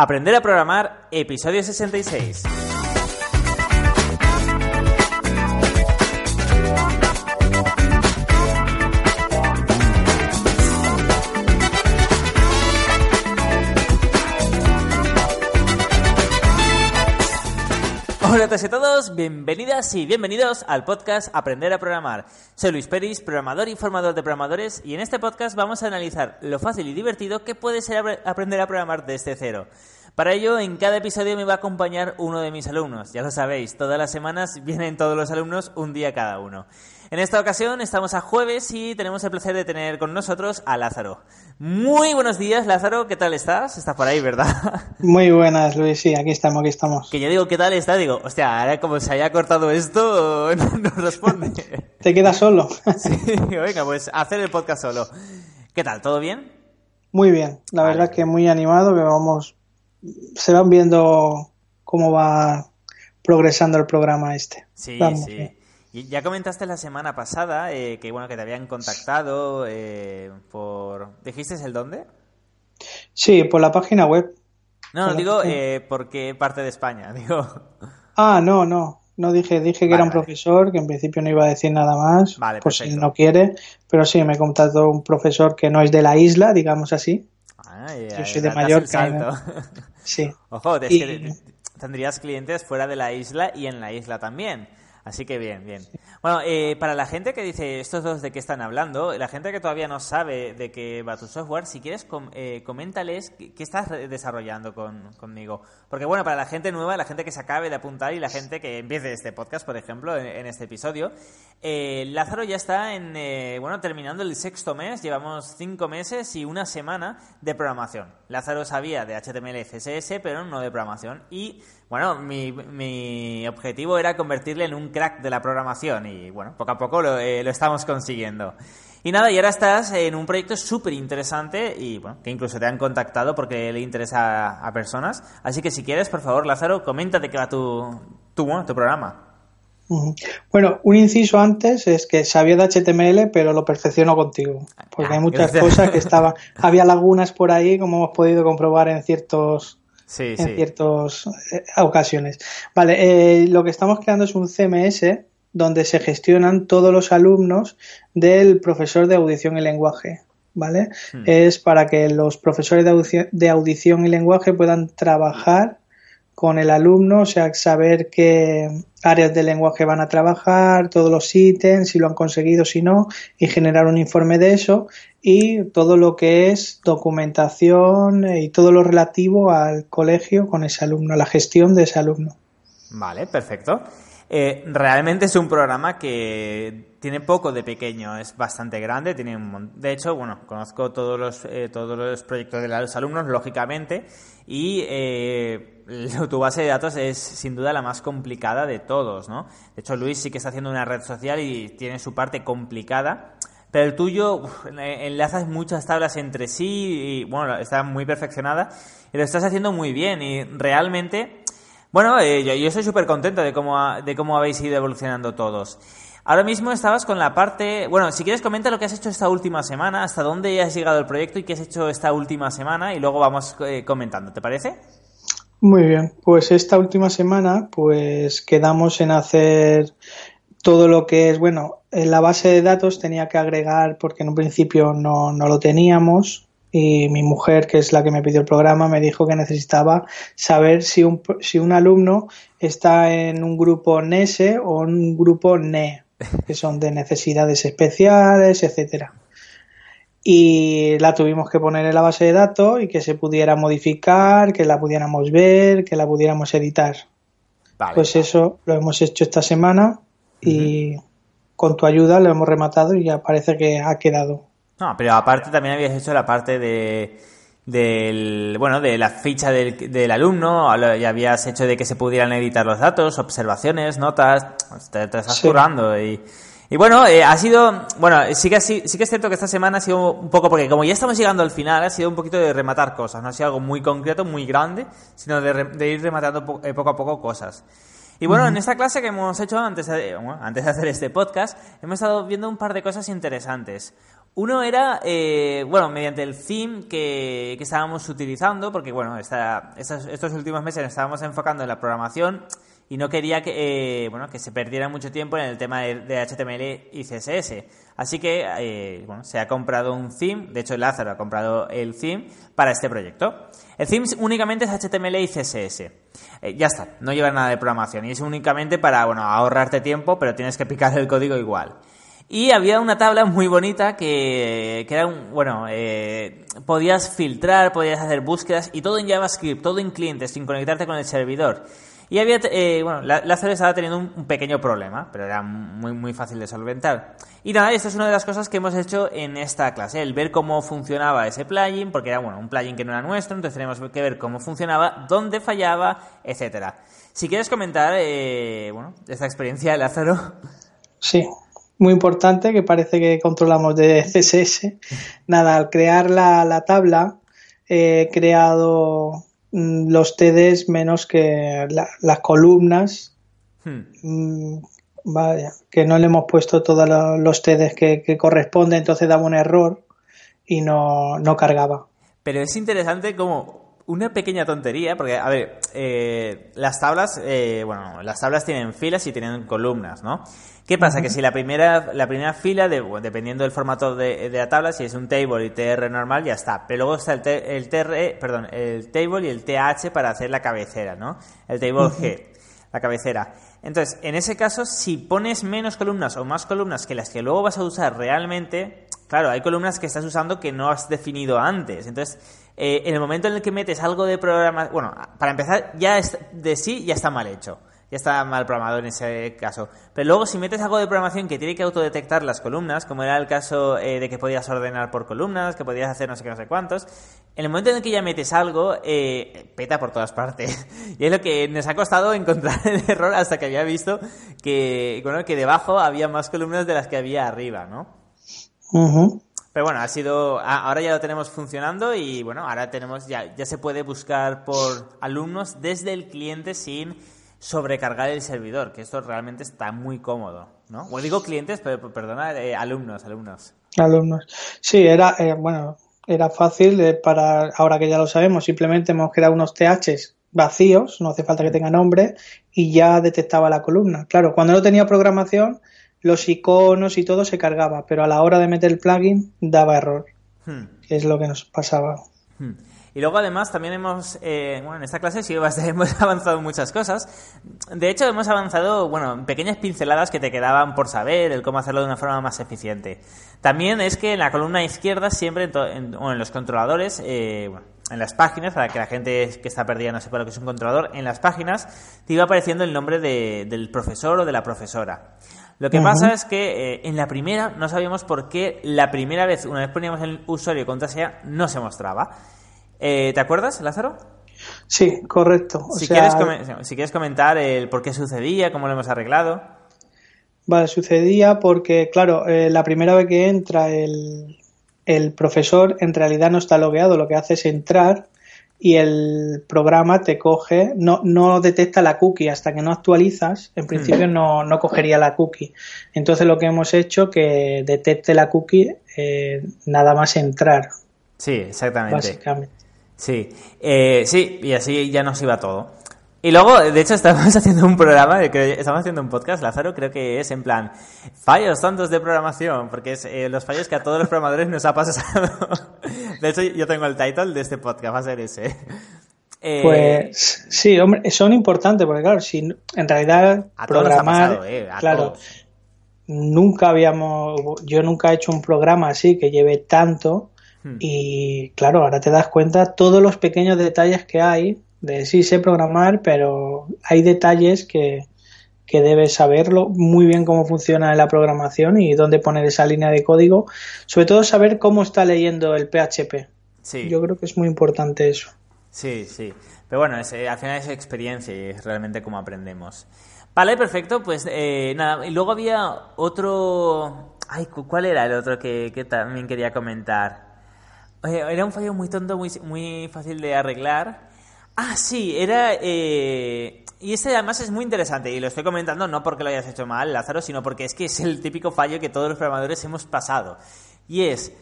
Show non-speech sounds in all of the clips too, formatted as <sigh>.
Aprender a programar, episodio 66. A y todos, bienvenidas y bienvenidos al podcast Aprender a Programar. Soy Luis Peris, programador y formador de programadores, y en este podcast vamos a analizar lo fácil y divertido que puede ser aprender a programar desde cero. Para ello, en cada episodio me va a acompañar uno de mis alumnos. Ya lo sabéis, todas las semanas vienen todos los alumnos, un día cada uno. En esta ocasión estamos a jueves y tenemos el placer de tener con nosotros a Lázaro. Muy buenos días, Lázaro, ¿qué tal estás? Estás por ahí, ¿verdad? <laughs> Muy buenas, Luis, sí, aquí estamos, aquí estamos. Que yo digo, ¿qué tal está? Digo, hostia, ahora como se haya cortado esto, <laughs> no responde. <laughs> ¿Te quedas solo? sí, venga, pues hacer el podcast solo. ¿Qué tal? ¿Todo bien? Muy bien, la verdad que muy animado, que vamos, se van viendo cómo va progresando el programa este. Sí, sí. Ya comentaste la semana pasada eh, que bueno que te habían contactado eh, por dijiste el dónde sí por la página web. No no digo eh, por qué parte de España <laughs> digo. Ah no no no dije dije que era un profesor que en principio no iba a decir nada más vale, por si no quiere pero sí me contactó un profesor que no es de la isla digamos así. Ah, yo soy de Mallorca sí. <laughs> Ojo es que tendrías clientes fuera de la isla y en la isla también Así que bien, bien. Bueno, eh, para la gente que dice estos dos de qué están hablando, la gente que todavía no sabe de qué va tu software, si quieres, eh, coméntales qué, estás desarrollando conmigo. Porque bueno, para la gente nueva, la gente que se acabe de apuntar y la gente que empiece este podcast, por ejemplo, en, este episodio, eh, Lázaro ya está en, bueno, terminando el sexto mes, llevamos cinco meses y una semana de programación. Lázaro sabía de HTML CSS, pero no de programación. Y bueno, mi, mi, objetivo era convertirle en un crack de la programación y bueno, poco a poco lo, eh, lo estamos consiguiendo. Y nada, y ahora estás en un proyecto súper interesante y bueno, que incluso te han contactado porque le interesa a, personas. Así que si quieres, por favor, Lázaro, coméntate qué va tu, tu, tu programa. Bueno, un inciso antes es que sabía de HTML, pero lo perfecciono contigo. Porque hay ah, muchas cosas que estaban. <laughs> había lagunas por ahí, como hemos podido comprobar en ciertos en ciertas eh, ocasiones. Vale, eh, lo que estamos creando es un CMS donde se gestionan todos los alumnos del profesor de audición y lenguaje. ¿Vale? Hmm. Es para que los profesores de audición, y lenguaje puedan trabajar con el alumno, o sea, saber qué áreas del lenguaje van a trabajar, todos los ítems, si lo han conseguido, si no, y generar un informe de eso y todo lo que es documentación y todo lo relativo al colegio con ese alumno, la gestión de ese alumno. Vale, perfecto. Eh, realmente es un programa que tiene poco de pequeño, es bastante grande, tiene un de hecho, bueno, conozco todos los eh, todos los proyectos de los alumnos, lógicamente, y eh, <laughs> tu base de datos es sin duda la más complicada de todos, ¿no? De hecho, Luis sí que está haciendo una red social y tiene su parte complicada, pero el tuyo enlazas muchas tablas entre sí y, bueno, está muy perfeccionada y lo estás haciendo muy bien y realmente, bueno, eh, yo, estoy súper contento de cómo, de cómo habéis ido evolucionando todos. Ahora mismo estabas con la parte, bueno, si quieres comenta lo que has hecho esta última semana, hasta dónde has llegado el proyecto y qué has hecho esta última semana y luego vamos eh, comentando, ¿te parece? Muy bien, pues esta última semana pues quedamos en hacer todo lo que es, bueno, en la base de datos tenía que agregar, porque en un principio no, no lo teníamos, y mi mujer, que es la que me pidió el programa, me dijo que necesitaba saber si un, si un alumno está en un grupo NESE o en un grupo NE, que son de necesidades especiales, etcétera. Y la tuvimos que poner en la base de datos y que se pudiera modificar, que la pudiéramos ver, que la pudiéramos editar. Pues eso lo hemos hecho esta semana y con tu ayuda lo hemos rematado y ya parece que ha quedado. No, pero aparte también habías hecho la parte de del bueno de la ficha del, del alumno ya habías hecho de que se pudieran editar los datos observaciones notas te, estás currando y, y bueno eh, ha sido bueno sí que sí, que es cierto que esta semana ha sido un poco porque como ya estamos llegando al final ha sido un poquito de rematar cosas no ha sido algo muy concreto muy grande sino de, de ir rematando eh, poco a poco cosas. Y bueno, en esta clase que hemos hecho antes de, antes de hacer este podcast, hemos estado viendo un par de cosas interesantes. Uno era, eh, bueno, mediante el theme que, estábamos utilizando, porque bueno, estos últimos meses nos estábamos enfocando en la programación y no quería que, eh, bueno, que se perdiera mucho tiempo en el tema de, HTML y CSS. Así que eh, bueno, se ha comprado un theme, de hecho Lázaro ha comprado el theme para este proyecto. El theme únicamente es HTML y CSS. Ya está, no lleva nada de programación y es únicamente para bueno, ahorrarte tiempo, pero tienes que picar el código igual. Y había una tabla muy bonita que, que era un, bueno, eh, podías filtrar, podías hacer búsquedas y todo en JavaScript, todo en clientes, sin conectarte con el servidor. Y había, eh, bueno, Lázaro estaba teniendo un, pequeño problema, pero era muy, muy fácil de solventar. Y nada, esto es una de las cosas que hemos hecho en esta clase, el ver cómo funcionaba ese plugin, porque era, bueno, un plugin que no era nuestro, entonces tenemos que ver cómo funcionaba, dónde fallaba, etcétera. Si quieres comentar, eh, bueno, esta experiencia de Lázaro. Sí, muy importante que parece que controlamos de CSS. Nada, al crear la, tabla he creado mm, los TDs menos que las columnas. Hmm. Mm, vaya, que no le hemos puesto todos los TDs que, que corresponden, entonces daba un error y no, no cargaba. Pero es interesante como una pequeña tontería, porque, a ver, eh, las tablas, eh, bueno, las tablas tienen filas y tienen columnas, ¿no? ¿Qué pasa? Que si la primera, la primera fila, de, dependiendo del formato de, la tabla, si es un table y TR normal, ya está. Pero luego está el, el TR, perdón, el table y el TH para hacer la cabecera, ¿no? El table G, la cabecera. Entonces, en ese caso, si pones menos columnas o más columnas que las que luego vas a usar realmente, claro, hay columnas que estás usando que no has definido antes. Entonces, eh, en el momento en el que metes algo de programa, bueno, para empezar, ya de sí ya está mal hecho ya está mal programado en ese caso. Pero luego, si metes algo de programación que tiene que autodetectar las columnas, como era el caso eh, de que podías ordenar por columnas, que podías hacer no sé qué, no sé cuántos, en el momento en el que ya metes algo, eh, peta por todas partes. <laughs> y es lo que nos ha costado encontrar el error hasta que había visto que, bueno, que debajo había más columnas de las que había arriba, ¿no? Pero bueno, ha sido, ahora ya lo tenemos funcionando y bueno, ahora tenemos, ya, ya se puede buscar por alumnos desde el cliente sin sobrecargar el servidor, que esto realmente está muy cómodo, ¿no? O digo clientes, pero perdona, eh, alumnos, alumnos. Alumnos. Sí, era, eh, bueno, era fácil eh, para, ahora que ya lo sabemos, simplemente hemos creado unos THs vacíos, no hace falta que tenga nombre, y ya detectaba la columna. Claro, cuando no tenía programación, los iconos y todo se cargaba, pero a la hora de meter el plugin daba error, hmm. que es lo que nos pasaba. Hmm. Y luego además también hemos, eh, bueno, en esta clase sí <laughs> hemos avanzado muchas cosas. De hecho, hemos avanzado, bueno, en pequeñas pinceladas que te quedaban por saber, el cómo hacerlo de una forma más eficiente. También es que en la columna izquierda siempre, en, en los controladores, eh, bueno, en las páginas, para que la gente que está perdida no sepa lo que es un controlador, en las páginas te iba apareciendo el nombre del profesor o de la profesora. Lo que pasa es que eh, en la primera no sabíamos por qué la primera vez, una vez poníamos el usuario y contraseña, no se mostraba. Eh, ¿Te acuerdas, Lázaro? Sí, correcto. si, quieres si quieres comentar el por qué sucedía, cómo lo hemos arreglado. Vale, sucedía porque, claro, eh, la primera vez que entra el, el profesor en realidad no está logueado, lo que hace es entrar y el programa te coge, no, no detecta la cookie hasta que no actualizas, en principio mm. no, no cogería la cookie. Entonces lo que hemos hecho que detecte la cookie eh, nada más entrar. Sí, exactamente. Básicamente. Sí, eh, sí, y así ya nos iba todo. Y luego, de hecho, estamos <laughs> haciendo un programa, estamos haciendo un podcast, Lázaro, creo que es en plan fallos tontos de programación, porque es eh, los fallos que a todos los programadores nos ha pasado. <laughs> De hecho, yo tengo el title de este podcast, va a ser ese. Eh, pues sí, hombre, son importantes, porque claro, si en realidad programar, claro, nunca habíamos, yo nunca he hecho un programa así que lleve tanto Hmm. Y claro, ahora te das cuenta todos los pequeños detalles que hay de sí sé programar, pero hay detalles que, que debes saberlo muy bien cómo funciona la programación y dónde poner esa línea de código. Sobre todo saber cómo está leyendo el PHP. Sí. Yo creo que es muy importante eso. Sí, sí. Pero bueno, es, al final es experiencia y es realmente cómo aprendemos. Vale, perfecto. Pues eh, nada, y luego había otro... Ay, ¿cuál era el otro que, que también quería comentar? Era un fallo muy tonto, muy, muy fácil de arreglar. Ah, sí, era... Eh, y este además es muy interesante y lo estoy comentando no porque lo hayas hecho mal, Lázaro, sino porque es que es el típico fallo que todos los programadores hemos pasado. Y es,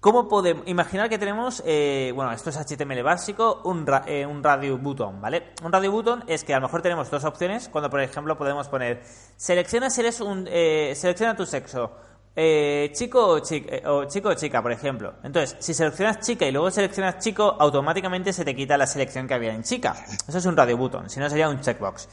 ¿cómo podemos, imaginar que tenemos, eh, bueno, esto es HTML básico, un, eh, un radio button, ¿vale? Un radio button es que a lo mejor tenemos dos opciones, cuando por ejemplo podemos poner, selecciona si eres un, eh, selecciona tu sexo, chico o chica, o chico o chica, por ejemplo. Entonces, si seleccionas chica y luego seleccionas chico, automáticamente se te quita la selección que había en chica. Eso es un radio button, si no sería un checkbox.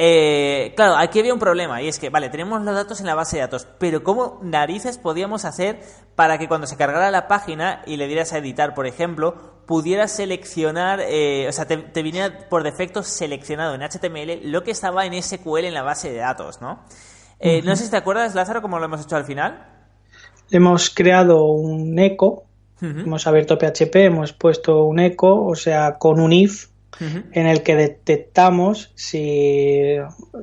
Eh, claro, aquí había un problema y es que, vale, tenemos los datos en la base de datos, pero ¿cómo narices podíamos hacer para que cuando se cargara la página y le dieras a editar, por ejemplo, pudieras seleccionar, eh, o sea, te, viniera por defecto seleccionado en HTML lo que estaba en SQL en la base de datos, ¿no? Eh, no sé si te acuerdas, Lázaro, cómo lo hemos hecho al final. Hemos creado un eco, hemos abierto PHP, hemos puesto un eco, o sea, con un if en el que detectamos si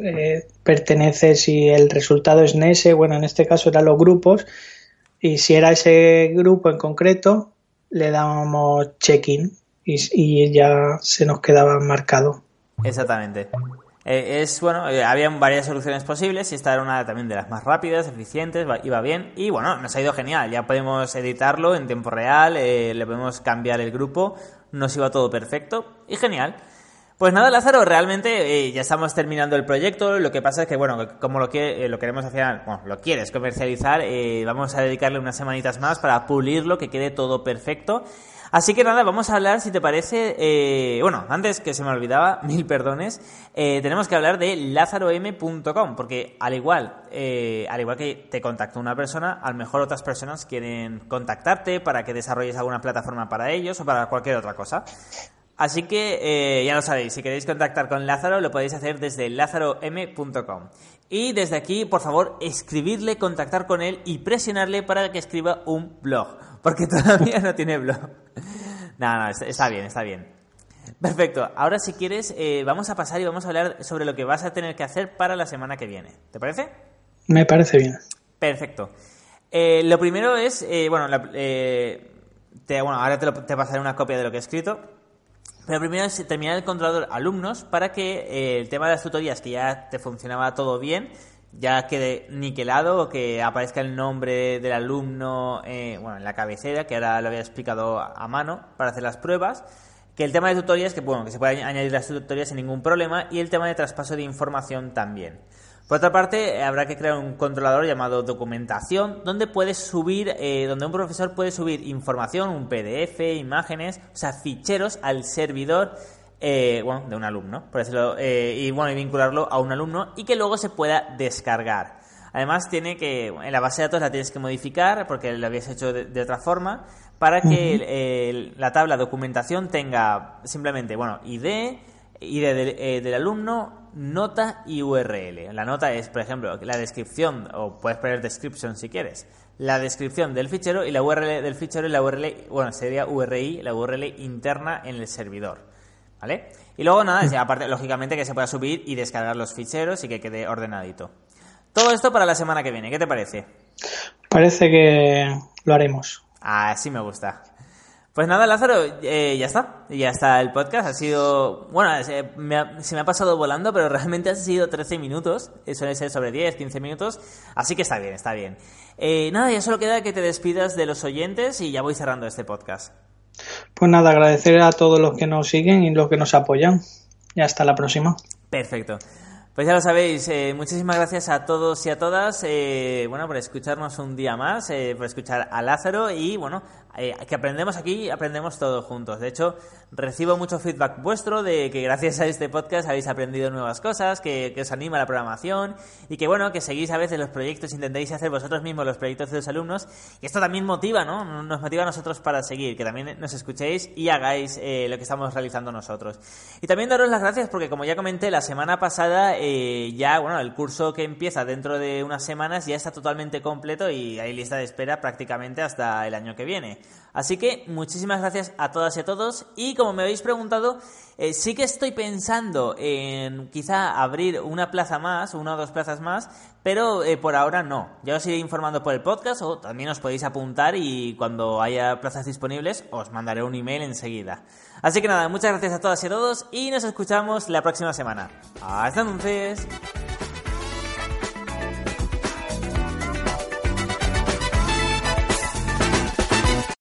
eh, pertenece, si el resultado es NESE, bueno, en este caso eran los grupos, y si era ese grupo en concreto, le dábamos check-in y, ya se nos quedaba marcado. Exactamente. Eh, es bueno, eh, había varias soluciones posibles y esta era una también de las más rápidas, eficientes, iba bien y bueno, nos ha ido genial. Ya podemos editarlo en tiempo real, le podemos cambiar el grupo nos iba todo perfecto y genial. Pues nada, Lázaro, realmente eh, ya estamos terminando el proyecto. Lo que pasa es que, bueno, como lo, que, eh, lo queremos hacer, bueno, lo quieres comercializar, eh, vamos a dedicarle unas semanitas más para pulirlo, que quede todo perfecto. Así que nada, vamos a hablar, si te parece, bueno, antes que se me olvidaba, <laughs> mil perdones, tenemos que hablar de lazarom.com, porque al igual, al igual que te contactó una persona, a lo mejor otras personas quieren contactarte para que desarrolles alguna plataforma para ellos o para cualquier otra cosa. Así que eh, ya lo sabéis, si queréis contactar con Lázaro lo podéis hacer desde lazarom.com. Y desde aquí, por favor, escribirle, contactar con él y presionarle para que escriba un blog, porque <laughs> todavía no tiene blog. no, no, está bien, está bien. Perfecto, ahora si quieres eh, vamos a pasar y vamos a hablar sobre lo que vas a tener que hacer para la semana que viene. ¿Te parece? Me parece bien. Perfecto. Eh, lo primero es, bueno, bueno, ahora te, te pasaré una copia de lo que he escrito pero primero es terminar el controlador alumnos para que eh, el tema de las tutorías, que ya te funcionaba todo bien, ya quede niquelado o que aparezca el nombre del alumno eh, bueno, en la cabecera, que ahora lo había explicado a mano para hacer las pruebas. Que el tema de tutorías, que bueno, que se puede añadir las tutorías sin ningún problema, y el tema de traspaso de información también. Por otra parte, habrá que crear un controlador llamado documentación, donde puedes subir, eh, donde un profesor puede subir información, un PDF, imágenes, o sea, ficheros al servidor eh, bueno, de un alumno, por decirlo, eh, y bueno, y vincularlo a un alumno y que luego se pueda descargar. Además, tiene que, en la base de datos la tienes que modificar porque lo habías hecho de, otra forma, para que la tabla documentación tenga simplemente, bueno, ID, ID del alumno, nota y URL. La nota es, por ejemplo, la descripción, o puedes poner description si quieres, la descripción del fichero y la URL del fichero y la URL, bueno, sería URI, la URL interna en el servidor. ¿Vale? Y luego nada, aparte, lógicamente que se pueda subir y descargar los ficheros y que quede ordenadito. Todo esto para la semana que viene, ¿qué te parece? Parece que lo haremos. Así me gusta. Pues nada, Lázaro, eh, ya está. Ya está el podcast. Ha sido. Bueno, se me, ha, pasado volando, pero realmente ha sido 13 minutos. Eh, suele ser sobre 10, 15 minutos. Así que está bien, está bien. Eh, nada, ya solo queda que te despidas de los oyentes y ya voy cerrando este podcast. Pues nada, agradecer a todos los que nos siguen y los que nos apoyan. Y hasta la próxima. Perfecto. Pues ya lo sabéis, muchísimas gracias a todos y a todas, bueno, por escucharnos un día más, por escuchar a Lázaro y, bueno, eh, que aprendemos aquí, aprendemos todos juntos. De hecho, recibo mucho feedback vuestro de que gracias a este podcast habéis aprendido nuevas cosas, que, os anima la programación y que bueno, que seguís a veces los proyectos, intentéis hacer vosotros mismos los proyectos de los alumnos y esto también motiva, ¿no? Nos motiva a nosotros para seguir, que también nos escuchéis y hagáis eh, lo que estamos realizando nosotros. Y también daros las gracias porque como ya comenté la semana pasada, eh, ya, bueno, el curso que empieza dentro de unas semanas ya está totalmente completo y hay lista de espera prácticamente hasta el año que viene. Así que muchísimas gracias a todas y a todos. Y como me habéis preguntado, eh, sí que estoy pensando en quizá abrir una plaza más, una o dos plazas más, pero eh, por ahora no. Ya os iré informando por el podcast o también os podéis apuntar y cuando haya plazas disponibles os mandaré un email enseguida. Así que nada, muchas gracias a todas y a todos y nos escuchamos la próxima semana. Hasta entonces.